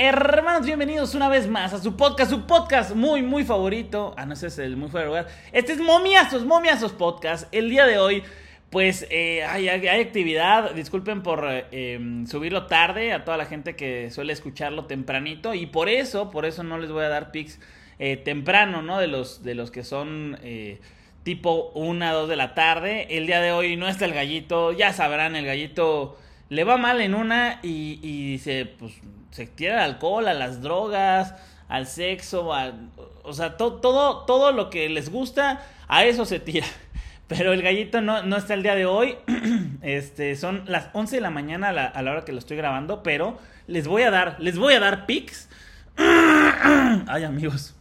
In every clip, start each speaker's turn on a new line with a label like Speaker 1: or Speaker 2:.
Speaker 1: Hermanos, bienvenidos una vez más a su podcast, su podcast muy, muy favorito. Ah, no, ese es el muy fuera lugar. Este es Momiazos, Momiazos Podcast. El día de hoy, pues, eh, hay, actividad. Disculpen por eh, subirlo tarde a toda la gente que suele escucharlo tempranito. Y por eso, por eso no les voy a dar pics eh, temprano, ¿no? De los, de los que son tipo 1, 2 de la tarde. El día de hoy no está el gallito. Ya sabrán, el gallito le va mal en una y, y se, pues, se tira al alcohol, a las drogas, al sexo, o sea, todo, todo lo que les gusta, a eso se tira. Pero el gallito no, no está el día de hoy. Este, son las 11 de la mañana a la, a la, hora que lo estoy grabando, pero les voy a dar, les voy a dar pics. Ay, amigos.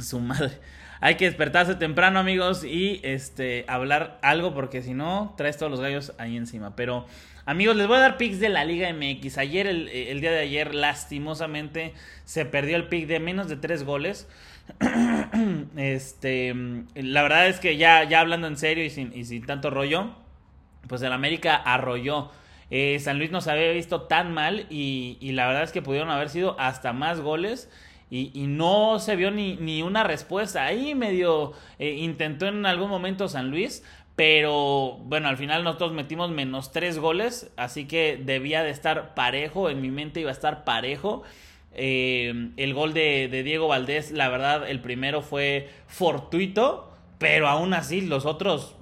Speaker 1: Su madre. Hay que despertarse temprano, amigos, y este hablar algo porque si no traes todos los gallos ahí encima. Pero Amigos, les voy a dar picks de la Liga MX. Ayer, el, el, día de ayer, lastimosamente, se perdió el pick de menos de tres goles. este, la verdad es que ya, ya hablando en serio y sin, y sin tanto rollo, pues el América arrolló. Eh, San Luis no se había visto tan mal y, y, la verdad es que pudieron haber sido hasta más goles. Y, no se vio ni, ni, una respuesta. Ahí medio eh, intentó en algún momento San Luis, pero bueno, al final nosotros metimos menos tres goles, así que debía de estar parejo, en mi mente iba a estar parejo. Eh, el gol de, de, Diego Valdés, la verdad, el primero fue fortuito, pero aún así los otros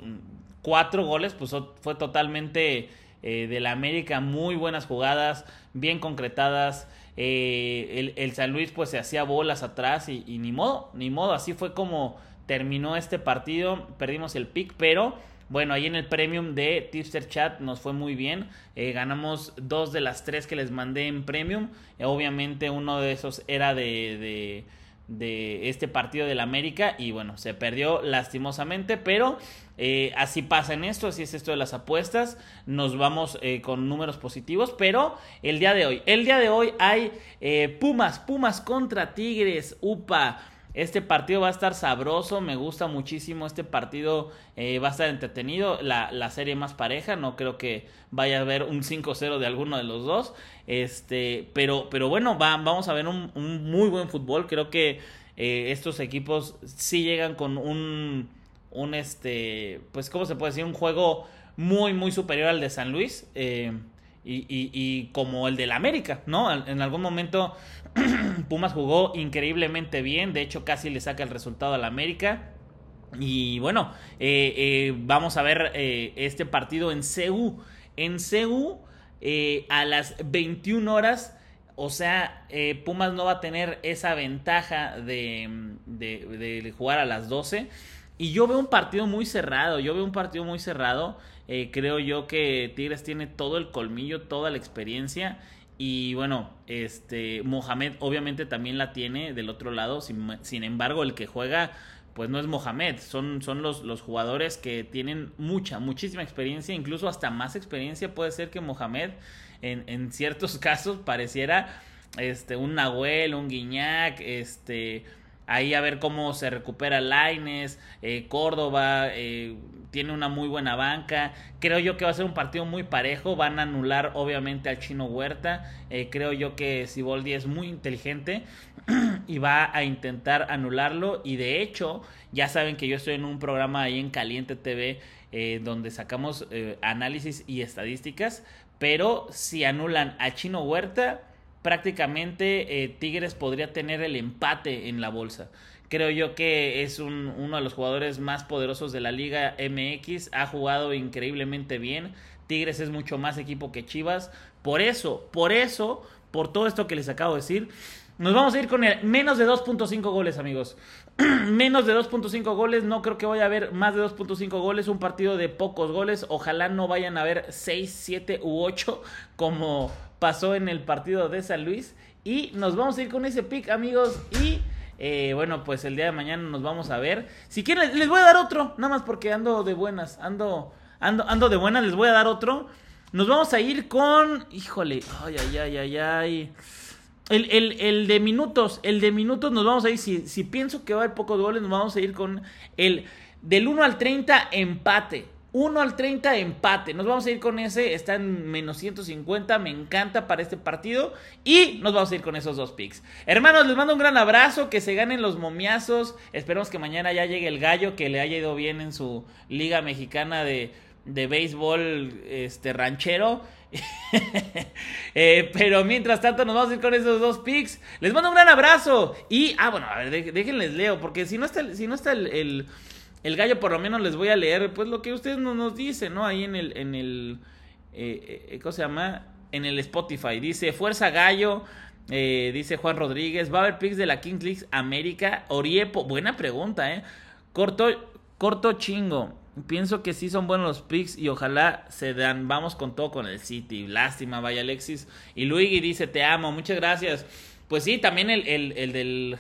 Speaker 1: cuatro goles, pues fue totalmente eh, de la América, muy buenas jugadas, bien concretadas. Eh, el, el, San Luis pues se hacía bolas atrás y, ni modo, ni modo, así fue como terminó este partido, perdimos el pick, pero bueno, ahí en el premium de Tipster Chat nos fue muy bien. Eh, ganamos dos de las tres que les mandé en premium. Obviamente uno de esos era de, de, este partido del América y bueno, se perdió lastimosamente, pero eh, así pasa en esto, así es esto de las apuestas. Nos vamos eh, con números positivos, pero el día de hoy, el día de hoy hay eh, Pumas, Pumas contra Tigres, UPA. Este partido va a estar sabroso, me gusta muchísimo. Este partido eh, va a estar entretenido. La, la, serie más pareja, no creo que vaya a haber un 5-0 de alguno de los dos. Este, pero, pero bueno, va, vamos a ver un, muy buen fútbol. Creo que eh, estos equipos sí llegan con un, un, este, pues, ¿cómo se puede decir? Un juego muy, muy superior al de San Luis. Eh, y, y, y, como el del América, ¿no? En algún momento Pumas jugó increíblemente bien, de hecho casi le saca el resultado al América. Y bueno, eh, eh, vamos a ver eh, este partido en CU. En CU a las 21 horas, o sea, Pumas no va a tener esa ventaja de, jugar a las 12. Y yo veo un partido muy cerrado, yo veo un partido muy cerrado. Eh, creo yo que Tigres tiene todo el colmillo, toda la experiencia. Y bueno, este Mohamed obviamente también la tiene del otro lado. Sin, sin embargo, el que juega, pues no es Mohamed. Son, son los, los jugadores que tienen mucha, muchísima experiencia, incluso hasta más experiencia puede ser que Mohamed. En, en ciertos casos pareciera este, un Nahuel, un Guiñac, este ahí a ver cómo se recupera Laines, eh, Córdoba, eh, tiene una muy buena banca. Creo yo que va a ser un partido muy parejo. Van a anular obviamente al chino Huerta. Eh, creo yo que Siboldi es muy inteligente y va a intentar anularlo. Y de hecho, ya saben que yo estoy en un programa ahí en Caliente TV donde sacamos análisis y estadísticas. Pero si anulan a chino Huerta, prácticamente eh, Tigres podría tener el empate en la bolsa. Creo yo que es un, uno de los jugadores más poderosos de la Liga MX. Ha jugado increíblemente bien. Tigres es mucho más equipo que Chivas. Por eso, por eso, por todo esto que les acabo de decir, nos vamos a ir con el menos de 2.5 goles, amigos. menos de 2.5 goles. No creo que vaya a haber más de 2.5 goles. Un partido de pocos goles. Ojalá no vayan a haber 6, 7 u 8 como pasó en el partido de San Luis. Y nos vamos a ir con ese pick, amigos. Y eh, bueno, pues el día de mañana nos vamos a ver. Si quieren, les voy a dar otro, nada más porque ando de buenas, ando, ando, ando de buenas, les voy a dar otro. Nos vamos a ir con, híjole, ay, ay, ay, ay, ay. El, el, el de minutos, el de minutos nos vamos a ir, si, si pienso que va a haber pocos goles, nos vamos a ir con el del 1 al 30 empate. 1 al 30 empate. Nos vamos a ir con ese. Está en menos 150. Me encanta para este partido. Y nos vamos a ir con esos dos picks. Hermanos, les mando un gran abrazo. Que se ganen los momiazos. Esperemos que mañana ya llegue el gallo. Que le haya ido bien en su liga mexicana de, de béisbol este, ranchero. Eh, pero mientras tanto nos vamos a ir con esos dos picks. Les mando un gran abrazo. Y, ah, bueno, a ver, déjenles leo. Porque si no está, si no está el el gallo por lo menos les voy a leer pues lo que ustedes nos, nos dicen, ¿no? Ahí en el, en el, eh, eh, ¿cómo se llama? En el Spotify. Dice, Fuerza Gallo, dice Juan Rodríguez, va a haber picks de la Kings League América, Oriepo, buena pregunta, ¿eh? Corto, corto chingo. Pienso que sí son buenos los picks y ojalá se dan. Vamos con todo con el City. Lástima, vaya Alexis. Y Luigi dice, te amo, muchas gracias. Pues sí, también el, el, del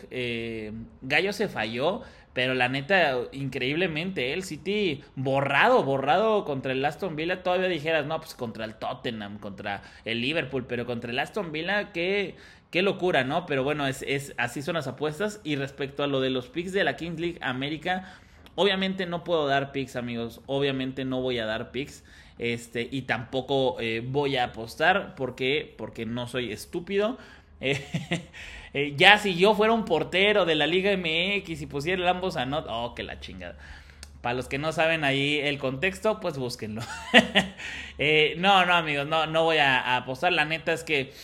Speaker 1: gallo se falló. Pero la neta, increíblemente, el City borrado, borrado contra el Aston Villa. Todavía dijeras, no, pues contra el Tottenham, contra el Liverpool, pero contra el Aston Villa, qué, qué locura, ¿no? Pero bueno, es, es, así son las apuestas. Y respecto a lo de los picks de la Kings League América, obviamente no puedo dar picks, amigos. Obviamente no voy a dar picks. Este, y tampoco eh, voy a apostar. ¿Por qué? Porque no soy estúpido. Eh, ya si yo fuera un portero de la Liga MX y pusiera ambos a not, oh, que la chingada. Para los que no saben ahí el contexto, pues búsquenlo. Eh, no, no, amigos, no, no voy a, apostar. La neta es que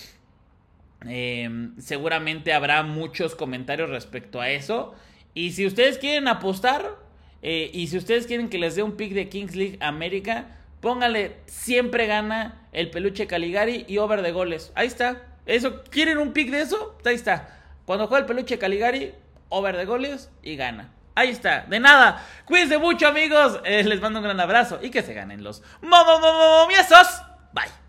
Speaker 1: seguramente habrá muchos comentarios respecto a eso. Y si ustedes quieren apostar, y si ustedes quieren que les dé un pick de Kings League América, póngale siempre gana el peluche Caligari y over de goles. Ahí está. Eso, ¿quieren un pick de eso? Ahí está. Cuando juega el peluche Caligari, over de goles y gana. Ahí está, de nada. Cuídense mucho, amigos. Eh, les mando un gran abrazo y que se ganen los momomomomiazos. Bye.